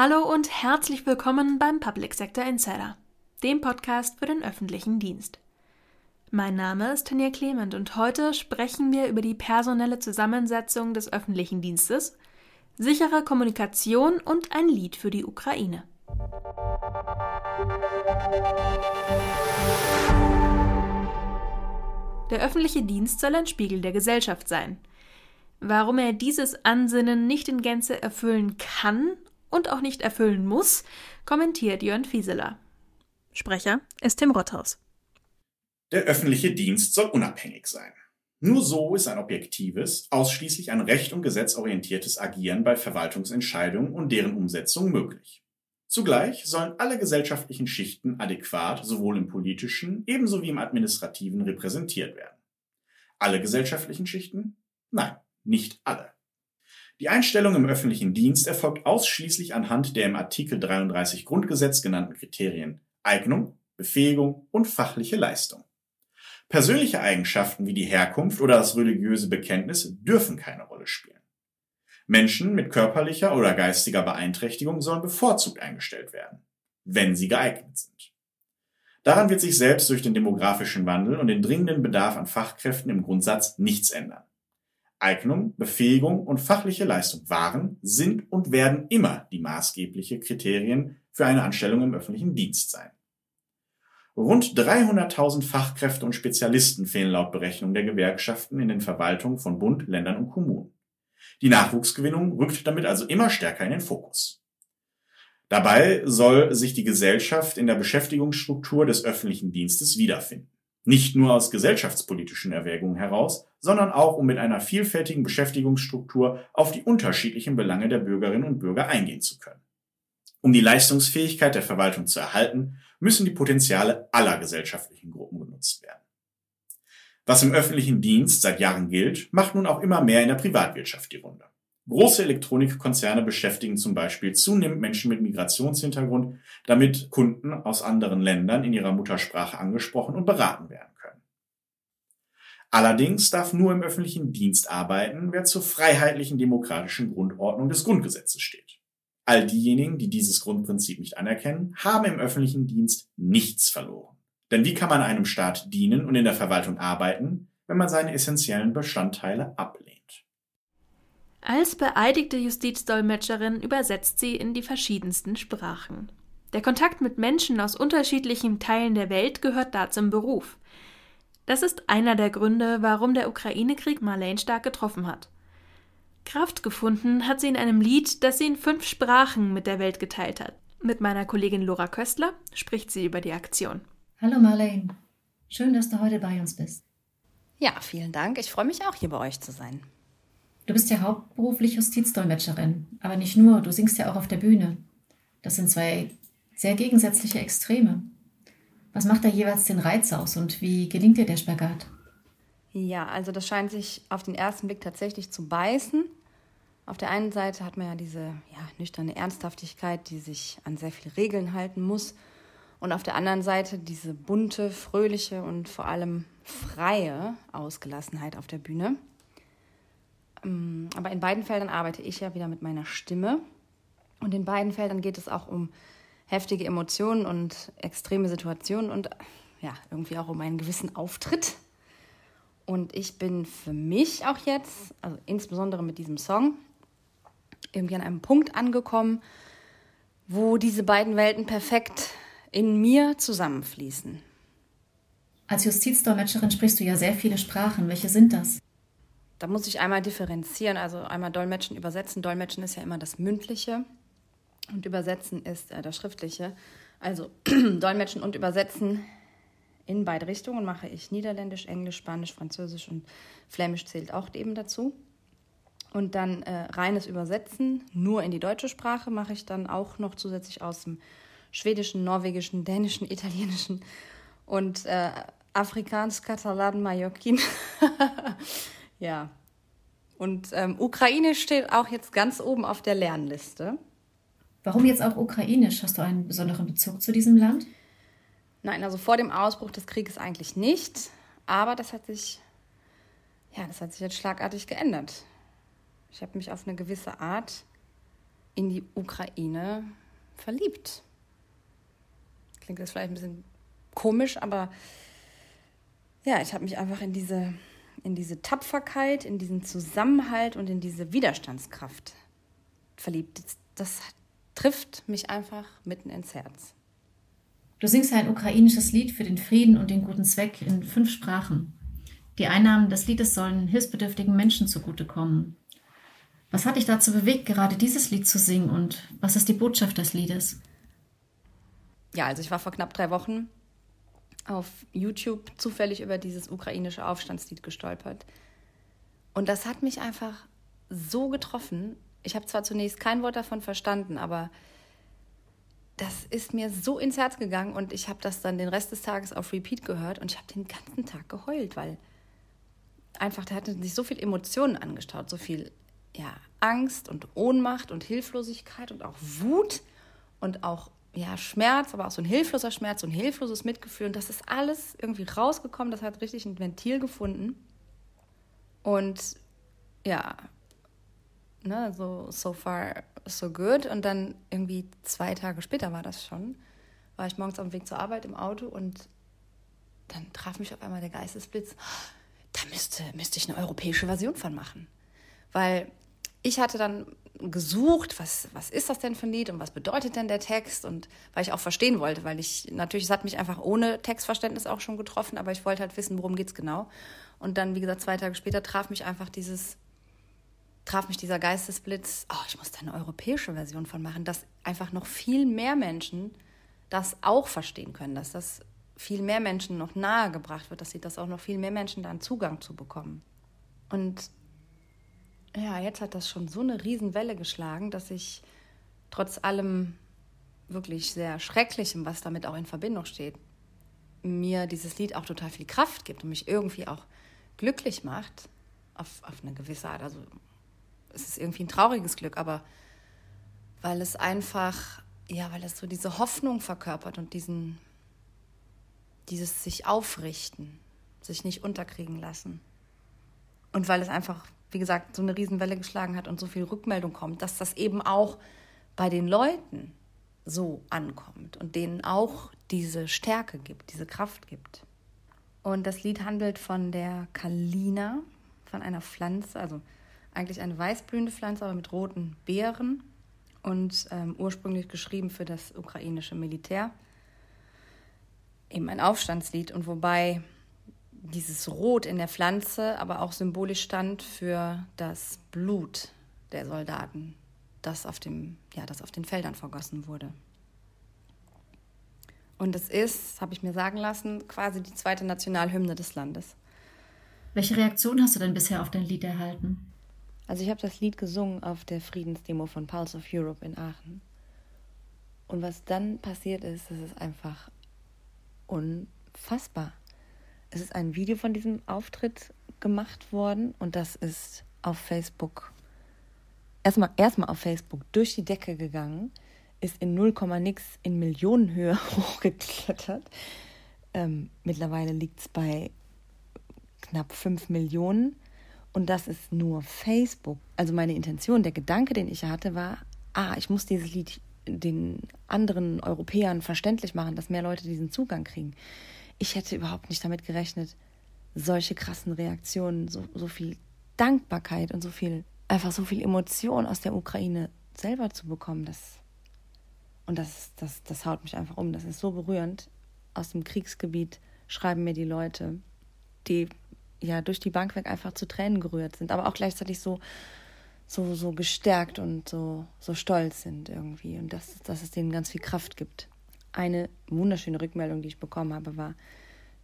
Hallo und herzlich willkommen beim Public Sector Insider, dem Podcast für den öffentlichen Dienst. Mein Name ist Tanja Clement und heute sprechen wir über die personelle Zusammensetzung des öffentlichen Dienstes, sichere Kommunikation und ein Lied für die Ukraine. Der öffentliche Dienst soll ein Spiegel der Gesellschaft sein. Warum er dieses Ansinnen nicht in Gänze erfüllen kann und auch nicht erfüllen muss, kommentiert Jörn Fieseler. Sprecher ist Tim Rothaus. Der öffentliche Dienst soll unabhängig sein. Nur so ist ein objektives, ausschließlich an Recht und Gesetz orientiertes Agieren bei Verwaltungsentscheidungen und deren Umsetzung möglich. Zugleich sollen alle gesellschaftlichen Schichten adäquat sowohl im politischen ebenso wie im administrativen repräsentiert werden. Alle gesellschaftlichen Schichten? Nein, nicht alle. Die Einstellung im öffentlichen Dienst erfolgt ausschließlich anhand der im Artikel 33 Grundgesetz genannten Kriterien Eignung, Befähigung und fachliche Leistung. Persönliche Eigenschaften wie die Herkunft oder das religiöse Bekenntnis dürfen keine Rolle spielen. Menschen mit körperlicher oder geistiger Beeinträchtigung sollen bevorzugt eingestellt werden, wenn sie geeignet sind. Daran wird sich selbst durch den demografischen Wandel und den dringenden Bedarf an Fachkräften im Grundsatz nichts ändern. Eignung, Befähigung und fachliche Leistung waren, sind und werden immer die maßgebliche Kriterien für eine Anstellung im öffentlichen Dienst sein. Rund 300.000 Fachkräfte und Spezialisten fehlen laut Berechnung der Gewerkschaften in den Verwaltungen von Bund, Ländern und Kommunen. Die Nachwuchsgewinnung rückt damit also immer stärker in den Fokus. Dabei soll sich die Gesellschaft in der Beschäftigungsstruktur des öffentlichen Dienstes wiederfinden. Nicht nur aus gesellschaftspolitischen Erwägungen heraus, sondern auch um mit einer vielfältigen Beschäftigungsstruktur auf die unterschiedlichen Belange der Bürgerinnen und Bürger eingehen zu können. Um die Leistungsfähigkeit der Verwaltung zu erhalten, müssen die Potenziale aller gesellschaftlichen Gruppen genutzt werden. Was im öffentlichen Dienst seit Jahren gilt, macht nun auch immer mehr in der Privatwirtschaft die Runde. Große Elektronikkonzerne beschäftigen zum Beispiel zunehmend Menschen mit Migrationshintergrund, damit Kunden aus anderen Ländern in ihrer Muttersprache angesprochen und beraten werden können. Allerdings darf nur im öffentlichen Dienst arbeiten, wer zur freiheitlichen demokratischen Grundordnung des Grundgesetzes steht. All diejenigen, die dieses Grundprinzip nicht anerkennen, haben im öffentlichen Dienst nichts verloren. Denn wie kann man einem Staat dienen und in der Verwaltung arbeiten, wenn man seine essentiellen Bestandteile ablehnt? Als beeidigte Justizdolmetscherin übersetzt sie in die verschiedensten Sprachen. Der Kontakt mit Menschen aus unterschiedlichen Teilen der Welt gehört da zum Beruf. Das ist einer der Gründe, warum der Ukraine-Krieg Marlene stark getroffen hat. Kraft gefunden hat sie in einem Lied, das sie in fünf Sprachen mit der Welt geteilt hat. Mit meiner Kollegin Laura Köstler spricht sie über die Aktion. Hallo Marlene, schön, dass du heute bei uns bist. Ja, vielen Dank. Ich freue mich auch, hier bei euch zu sein. Du bist ja hauptberuflich Justizdolmetscherin, aber nicht nur, du singst ja auch auf der Bühne. Das sind zwei sehr gegensätzliche Extreme. Was macht da jeweils den Reiz aus und wie gelingt dir der Spagat? Ja, also das scheint sich auf den ersten Blick tatsächlich zu beißen. Auf der einen Seite hat man ja diese ja, nüchterne Ernsthaftigkeit, die sich an sehr viele Regeln halten muss. Und auf der anderen Seite diese bunte, fröhliche und vor allem freie Ausgelassenheit auf der Bühne. Ähm, aber in beiden Feldern arbeite ich ja wieder mit meiner Stimme. Und in beiden Feldern geht es auch um heftige Emotionen und extreme Situationen und ja, irgendwie auch um einen gewissen Auftritt. Und ich bin für mich auch jetzt, also insbesondere mit diesem Song, irgendwie an einem Punkt angekommen, wo diese beiden Welten perfekt in mir zusammenfließen. Als Justizdolmetscherin sprichst du ja sehr viele Sprachen. Welche sind das? Da muss ich einmal differenzieren, also einmal Dolmetschen, Übersetzen. Dolmetschen ist ja immer das Mündliche und Übersetzen ist äh, das Schriftliche. Also Dolmetschen und Übersetzen in beide Richtungen mache ich Niederländisch, Englisch, Spanisch, Französisch und Flämisch zählt auch eben dazu. Und dann äh, reines Übersetzen nur in die deutsche Sprache mache ich dann auch noch zusätzlich aus dem Schwedischen, Norwegischen, Dänischen, Italienischen und äh, Afrikaans, Katalan, Mallorquin. Ja. Und ähm, Ukrainisch steht auch jetzt ganz oben auf der Lernliste. Warum jetzt auch Ukrainisch? Hast du einen besonderen Bezug zu diesem Land? Nein, also vor dem Ausbruch des Krieges eigentlich nicht. Aber das hat sich, ja, das hat sich jetzt schlagartig geändert. Ich habe mich auf eine gewisse Art in die Ukraine verliebt. Klingt jetzt vielleicht ein bisschen komisch, aber ja, ich habe mich einfach in diese, in diese Tapferkeit, in diesen Zusammenhalt und in diese Widerstandskraft verliebt. Das, das trifft mich einfach mitten ins Herz. Du singst ein ukrainisches Lied für den Frieden und den guten Zweck in fünf Sprachen. Die Einnahmen des Liedes sollen hilfsbedürftigen Menschen zugutekommen. Was hat dich dazu bewegt, gerade dieses Lied zu singen und was ist die Botschaft des Liedes? Ja, also ich war vor knapp drei Wochen auf YouTube zufällig über dieses ukrainische Aufstandslied gestolpert. Und das hat mich einfach so getroffen. Ich habe zwar zunächst kein Wort davon verstanden, aber das ist mir so ins Herz gegangen und ich habe das dann den Rest des Tages auf Repeat gehört und ich habe den ganzen Tag geheult, weil einfach da hatten sich so viel Emotionen angestaut, so viel ja, Angst und Ohnmacht und Hilflosigkeit und auch Wut und auch ja, Schmerz, aber auch so ein hilfloser Schmerz, so ein hilfloses Mitgefühl. Und das ist alles irgendwie rausgekommen. Das hat richtig ein Ventil gefunden. Und ja, ne, so, so far, so good. Und dann irgendwie zwei Tage später war das schon, war ich morgens auf dem Weg zur Arbeit im Auto und dann traf mich auf einmal der Geistesblitz. Da müsste, müsste ich eine europäische Version von machen. Weil ich hatte dann gesucht, was, was ist das denn für ein Lied und was bedeutet denn der Text und weil ich auch verstehen wollte, weil ich natürlich, es hat mich einfach ohne Textverständnis auch schon getroffen, aber ich wollte halt wissen, worum geht es genau. Und dann, wie gesagt, zwei Tage später traf mich einfach dieses, traf mich dieser Geistesblitz, oh, ich muss da eine europäische Version von machen, dass einfach noch viel mehr Menschen das auch verstehen können, dass das viel mehr Menschen noch nahe gebracht wird, dass sie das auch noch viel mehr Menschen dann Zugang zu bekommen. Und ja, jetzt hat das schon so eine Riesenwelle geschlagen, dass ich trotz allem wirklich sehr Schrecklichem, was damit auch in Verbindung steht, mir dieses Lied auch total viel Kraft gibt und mich irgendwie auch glücklich macht, auf, auf eine gewisse Art. Also es ist irgendwie ein trauriges Glück, aber weil es einfach, ja, weil es so diese Hoffnung verkörpert und diesen, dieses sich aufrichten, sich nicht unterkriegen lassen. Und weil es einfach wie gesagt, so eine Riesenwelle geschlagen hat und so viel Rückmeldung kommt, dass das eben auch bei den Leuten so ankommt und denen auch diese Stärke gibt, diese Kraft gibt. Und das Lied handelt von der Kalina, von einer Pflanze, also eigentlich eine weißblühende Pflanze, aber mit roten Beeren und ähm, ursprünglich geschrieben für das ukrainische Militär. Eben ein Aufstandslied und wobei dieses Rot in der Pflanze aber auch symbolisch stand für das Blut der Soldaten, das auf, dem, ja, das auf den Feldern vergossen wurde. Und es ist, habe ich mir sagen lassen, quasi die zweite Nationalhymne des Landes. Welche Reaktion hast du denn bisher auf dein Lied erhalten? Also ich habe das Lied gesungen auf der Friedensdemo von Pulse of Europe in Aachen. Und was dann passiert ist, das ist einfach unfassbar. Es ist ein Video von diesem Auftritt gemacht worden und das ist auf Facebook erstmal erstmal auf Facebook durch die Decke gegangen, ist in 0, nix in Millionenhöhe hochgeklettert. Ähm, mittlerweile liegt es bei knapp 5 Millionen und das ist nur Facebook. Also meine Intention, der Gedanke, den ich hatte, war, ah, ich muss dieses Lied den anderen Europäern verständlich machen, dass mehr Leute diesen Zugang kriegen ich hätte überhaupt nicht damit gerechnet, solche krassen Reaktionen, so, so viel Dankbarkeit und so viel, einfach so viel Emotion aus der Ukraine selber zu bekommen. Das, und das, das, das haut mich einfach um. Das ist so berührend. Aus dem Kriegsgebiet schreiben mir die Leute, die ja durch die Bank weg einfach zu Tränen gerührt sind, aber auch gleichzeitig so, so, so gestärkt und so, so stolz sind irgendwie. Und dass, dass es denen ganz viel Kraft gibt eine wunderschöne Rückmeldung, die ich bekommen habe, war,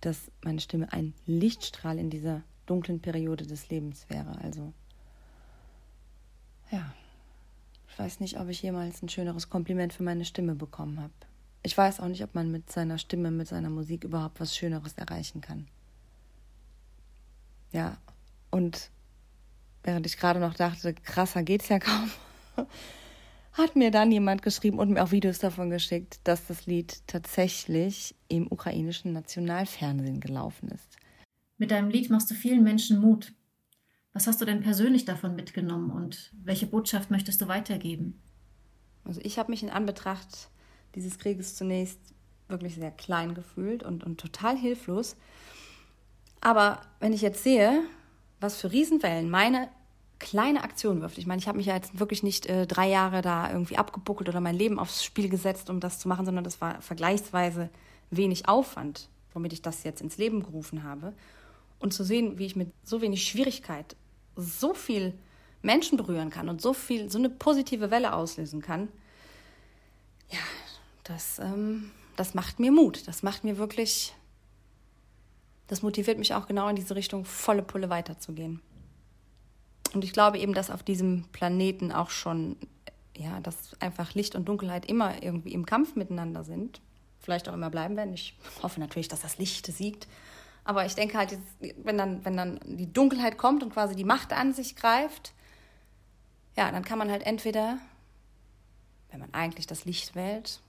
dass meine Stimme ein Lichtstrahl in dieser dunklen Periode des Lebens wäre. Also, ja, ich weiß nicht, ob ich jemals ein schöneres Kompliment für meine Stimme bekommen habe. Ich weiß auch nicht, ob man mit seiner Stimme, mit seiner Musik überhaupt was Schöneres erreichen kann. Ja, und während ich gerade noch dachte, krasser geht's ja kaum, hat mir dann jemand geschrieben und mir auch Videos davon geschickt, dass das Lied tatsächlich im ukrainischen Nationalfernsehen gelaufen ist. Mit deinem Lied machst du vielen Menschen Mut. Was hast du denn persönlich davon mitgenommen und welche Botschaft möchtest du weitergeben? Also ich habe mich in Anbetracht dieses Krieges zunächst wirklich sehr klein gefühlt und, und total hilflos. Aber wenn ich jetzt sehe, was für Riesenwellen meine kleine Aktion wirft. Ich meine, ich habe mich ja jetzt wirklich nicht äh, drei Jahre da irgendwie abgebuckelt oder mein Leben aufs Spiel gesetzt, um das zu machen, sondern das war vergleichsweise wenig Aufwand, womit ich das jetzt ins Leben gerufen habe. Und zu sehen, wie ich mit so wenig Schwierigkeit so viel Menschen berühren kann und so viel, so eine positive Welle auslösen kann, ja, das, ähm, das macht mir Mut. Das macht mir wirklich, das motiviert mich auch genau in diese Richtung, volle Pulle weiterzugehen. Und ich glaube eben, dass auf diesem Planeten auch schon, ja, dass einfach Licht und Dunkelheit immer irgendwie im Kampf miteinander sind. Vielleicht auch immer bleiben werden. Ich hoffe natürlich, dass das Licht siegt. Aber ich denke halt, wenn dann, wenn dann die Dunkelheit kommt und quasi die Macht an sich greift, ja, dann kann man halt entweder, wenn man eigentlich das Licht wählt,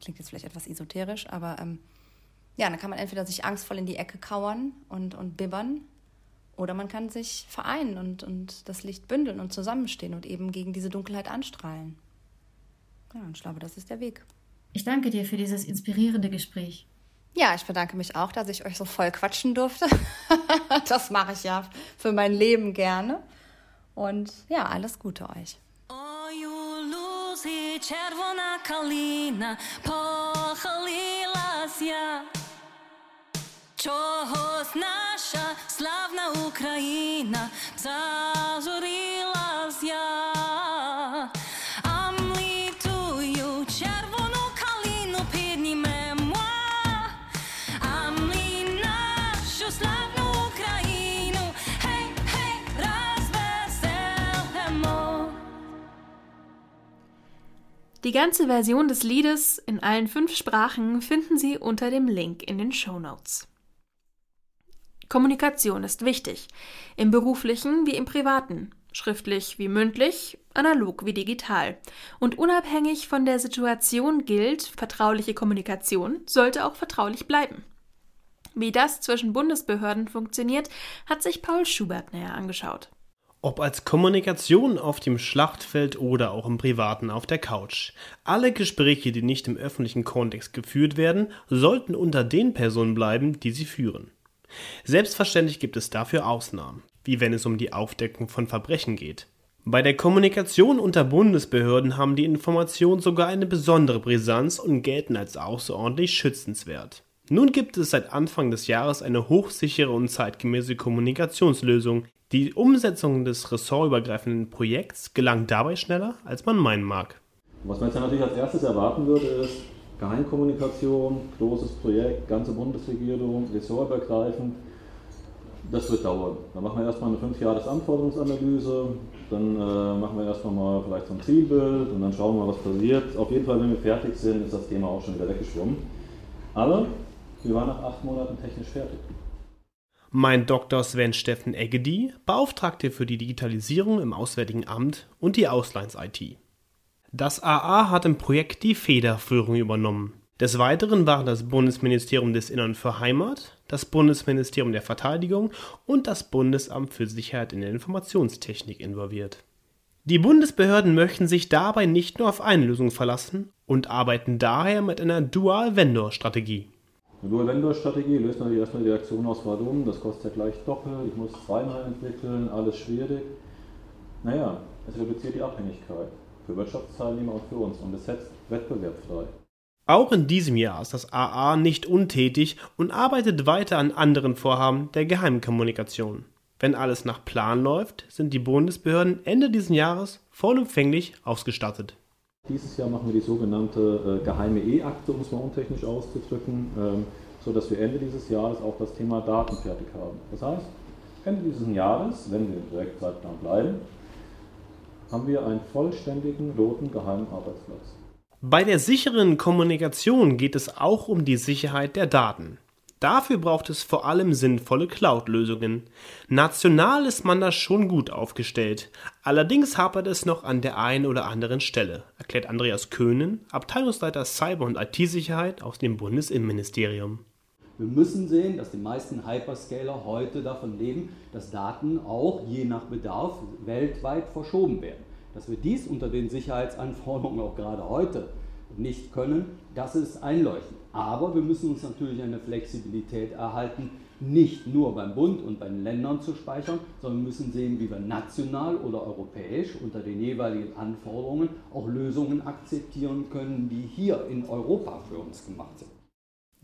klingt jetzt vielleicht etwas esoterisch, aber ähm, ja, dann kann man entweder sich angstvoll in die Ecke kauern und, und bibbern oder man kann sich vereinen und, und das Licht bündeln und zusammenstehen und eben gegen diese Dunkelheit anstrahlen. Ja, und ich glaube, das ist der Weg. Ich danke dir für dieses inspirierende Gespräch. Ja, ich bedanke mich auch, dass ich euch so voll quatschen durfte. das mache ich ja für mein Leben gerne. Und ja, alles Gute euch. Червона калина похилилася. Чогось наша славна Україна зажурилась я. Амлітую червону калину піднімемо. Амлі нашу славну Україну. Гей, гей, розвеселимо. Die ganze Version des Liedes in allen fünf Sprachen finden Sie unter dem Link in den Show Notes. Kommunikation ist wichtig, im beruflichen wie im privaten, schriftlich wie mündlich, analog wie digital. Und unabhängig von der Situation gilt, vertrauliche Kommunikation sollte auch vertraulich bleiben. Wie das zwischen Bundesbehörden funktioniert, hat sich Paul Schubert näher angeschaut. Ob als Kommunikation auf dem Schlachtfeld oder auch im Privaten auf der Couch. Alle Gespräche, die nicht im öffentlichen Kontext geführt werden, sollten unter den Personen bleiben, die sie führen. Selbstverständlich gibt es dafür Ausnahmen, wie wenn es um die Aufdeckung von Verbrechen geht. Bei der Kommunikation unter Bundesbehörden haben die Informationen sogar eine besondere Brisanz und gelten als außerordentlich schützenswert. Nun gibt es seit Anfang des Jahres eine hochsichere und zeitgemäße Kommunikationslösung. Die Umsetzung des ressortübergreifenden Projekts gelang dabei schneller, als man meinen mag. Was man jetzt natürlich als erstes erwarten würde, ist Geheimkommunikation, großes Projekt, ganze Bundesregierung, ressortübergreifend. Das wird dauern. Dann machen wir erstmal eine 5 Jahres Anforderungsanalyse, dann äh, machen wir erstmal mal vielleicht so ein Zielbild und dann schauen wir mal, was passiert. Auf jeden Fall, wenn wir fertig sind, ist das Thema auch schon wieder weggeschwommen. Aber wir waren nach acht Monaten technisch fertig. Mein Dr. Sven Steffen Eggedi, Beauftragte für die Digitalisierung im Auswärtigen Amt und die Auslands-IT. Das AA hat im Projekt die Federführung übernommen. Des Weiteren waren das Bundesministerium des Innern für Heimat, das Bundesministerium der Verteidigung und das Bundesamt für Sicherheit in der Informationstechnik involviert. Die Bundesbehörden möchten sich dabei nicht nur auf eine Lösung verlassen und arbeiten daher mit einer Dual-Vendor-Strategie. Eine Dual-Vendor-Strategie löst natürlich erstmal die Reaktion aus, warum, das kostet ja gleich doppelt, ich muss zweimal entwickeln, alles schwierig. Naja, es reduziert die Abhängigkeit für Wirtschaftsteilnehmer und für uns und es setzt Wettbewerb frei. Auch in diesem Jahr ist das AA nicht untätig und arbeitet weiter an anderen Vorhaben der Geheimkommunikation. Wenn alles nach Plan läuft, sind die Bundesbehörden Ende dieses Jahres vollumfänglich ausgestattet. Dieses Jahr machen wir die sogenannte äh, geheime E-Akte, um es mal untechnisch auszudrücken, ähm, sodass wir Ende dieses Jahres auch das Thema Daten fertig haben. Das heißt, Ende dieses Jahres, wenn wir im Projektzeitplan bleiben, haben wir einen vollständigen roten geheimen Arbeitsplatz. Bei der sicheren Kommunikation geht es auch um die Sicherheit der Daten. Dafür braucht es vor allem sinnvolle Cloud-Lösungen. National ist man da schon gut aufgestellt. Allerdings hapert es noch an der einen oder anderen Stelle, erklärt Andreas Köhnen, Abteilungsleiter Cyber- und IT-Sicherheit aus dem Bundesinnenministerium. Wir müssen sehen, dass die meisten Hyperscaler heute davon leben, dass Daten auch je nach Bedarf weltweit verschoben werden. Dass wir dies unter den Sicherheitsanforderungen auch gerade heute nicht können, das ist einleuchtend. Aber wir müssen uns natürlich eine Flexibilität erhalten, nicht nur beim Bund und bei den Ländern zu speichern, sondern müssen sehen, wie wir national oder europäisch unter den jeweiligen Anforderungen auch Lösungen akzeptieren können, die hier in Europa für uns gemacht sind.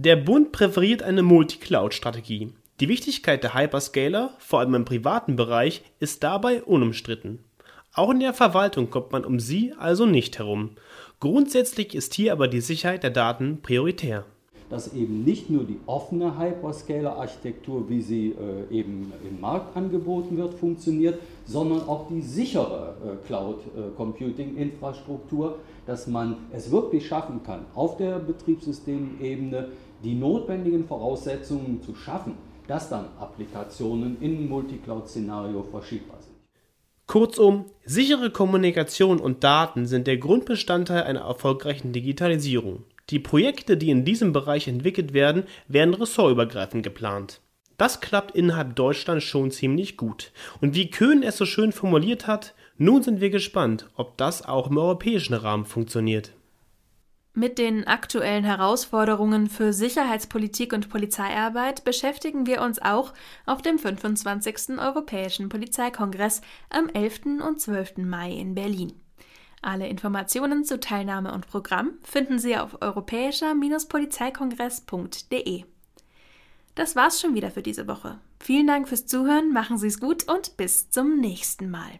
Der Bund präferiert eine Multi-Cloud-Strategie. Die Wichtigkeit der Hyperscaler, vor allem im privaten Bereich, ist dabei unumstritten. Auch in der Verwaltung kommt man um sie also nicht herum. Grundsätzlich ist hier aber die Sicherheit der Daten prioritär dass eben nicht nur die offene Hyperscaler-Architektur, wie sie äh, eben im Markt angeboten wird, funktioniert, sondern auch die sichere äh, Cloud-Computing-Infrastruktur, dass man es wirklich schaffen kann, auf der Betriebssystemebene die notwendigen Voraussetzungen zu schaffen, dass dann Applikationen in Multicloud-Szenario verschiebbar sind. Kurzum, sichere Kommunikation und Daten sind der Grundbestandteil einer erfolgreichen Digitalisierung. Die Projekte, die in diesem Bereich entwickelt werden, werden ressortübergreifend geplant. Das klappt innerhalb Deutschlands schon ziemlich gut. Und wie Köhn es so schön formuliert hat, nun sind wir gespannt, ob das auch im europäischen Rahmen funktioniert. Mit den aktuellen Herausforderungen für Sicherheitspolitik und Polizeiarbeit beschäftigen wir uns auch auf dem 25. Europäischen Polizeikongress am 11. und 12. Mai in Berlin. Alle Informationen zu Teilnahme und Programm finden Sie auf europäischer-polizeikongress.de. Das war's schon wieder für diese Woche. Vielen Dank fürs Zuhören, machen Sie es gut und bis zum nächsten Mal.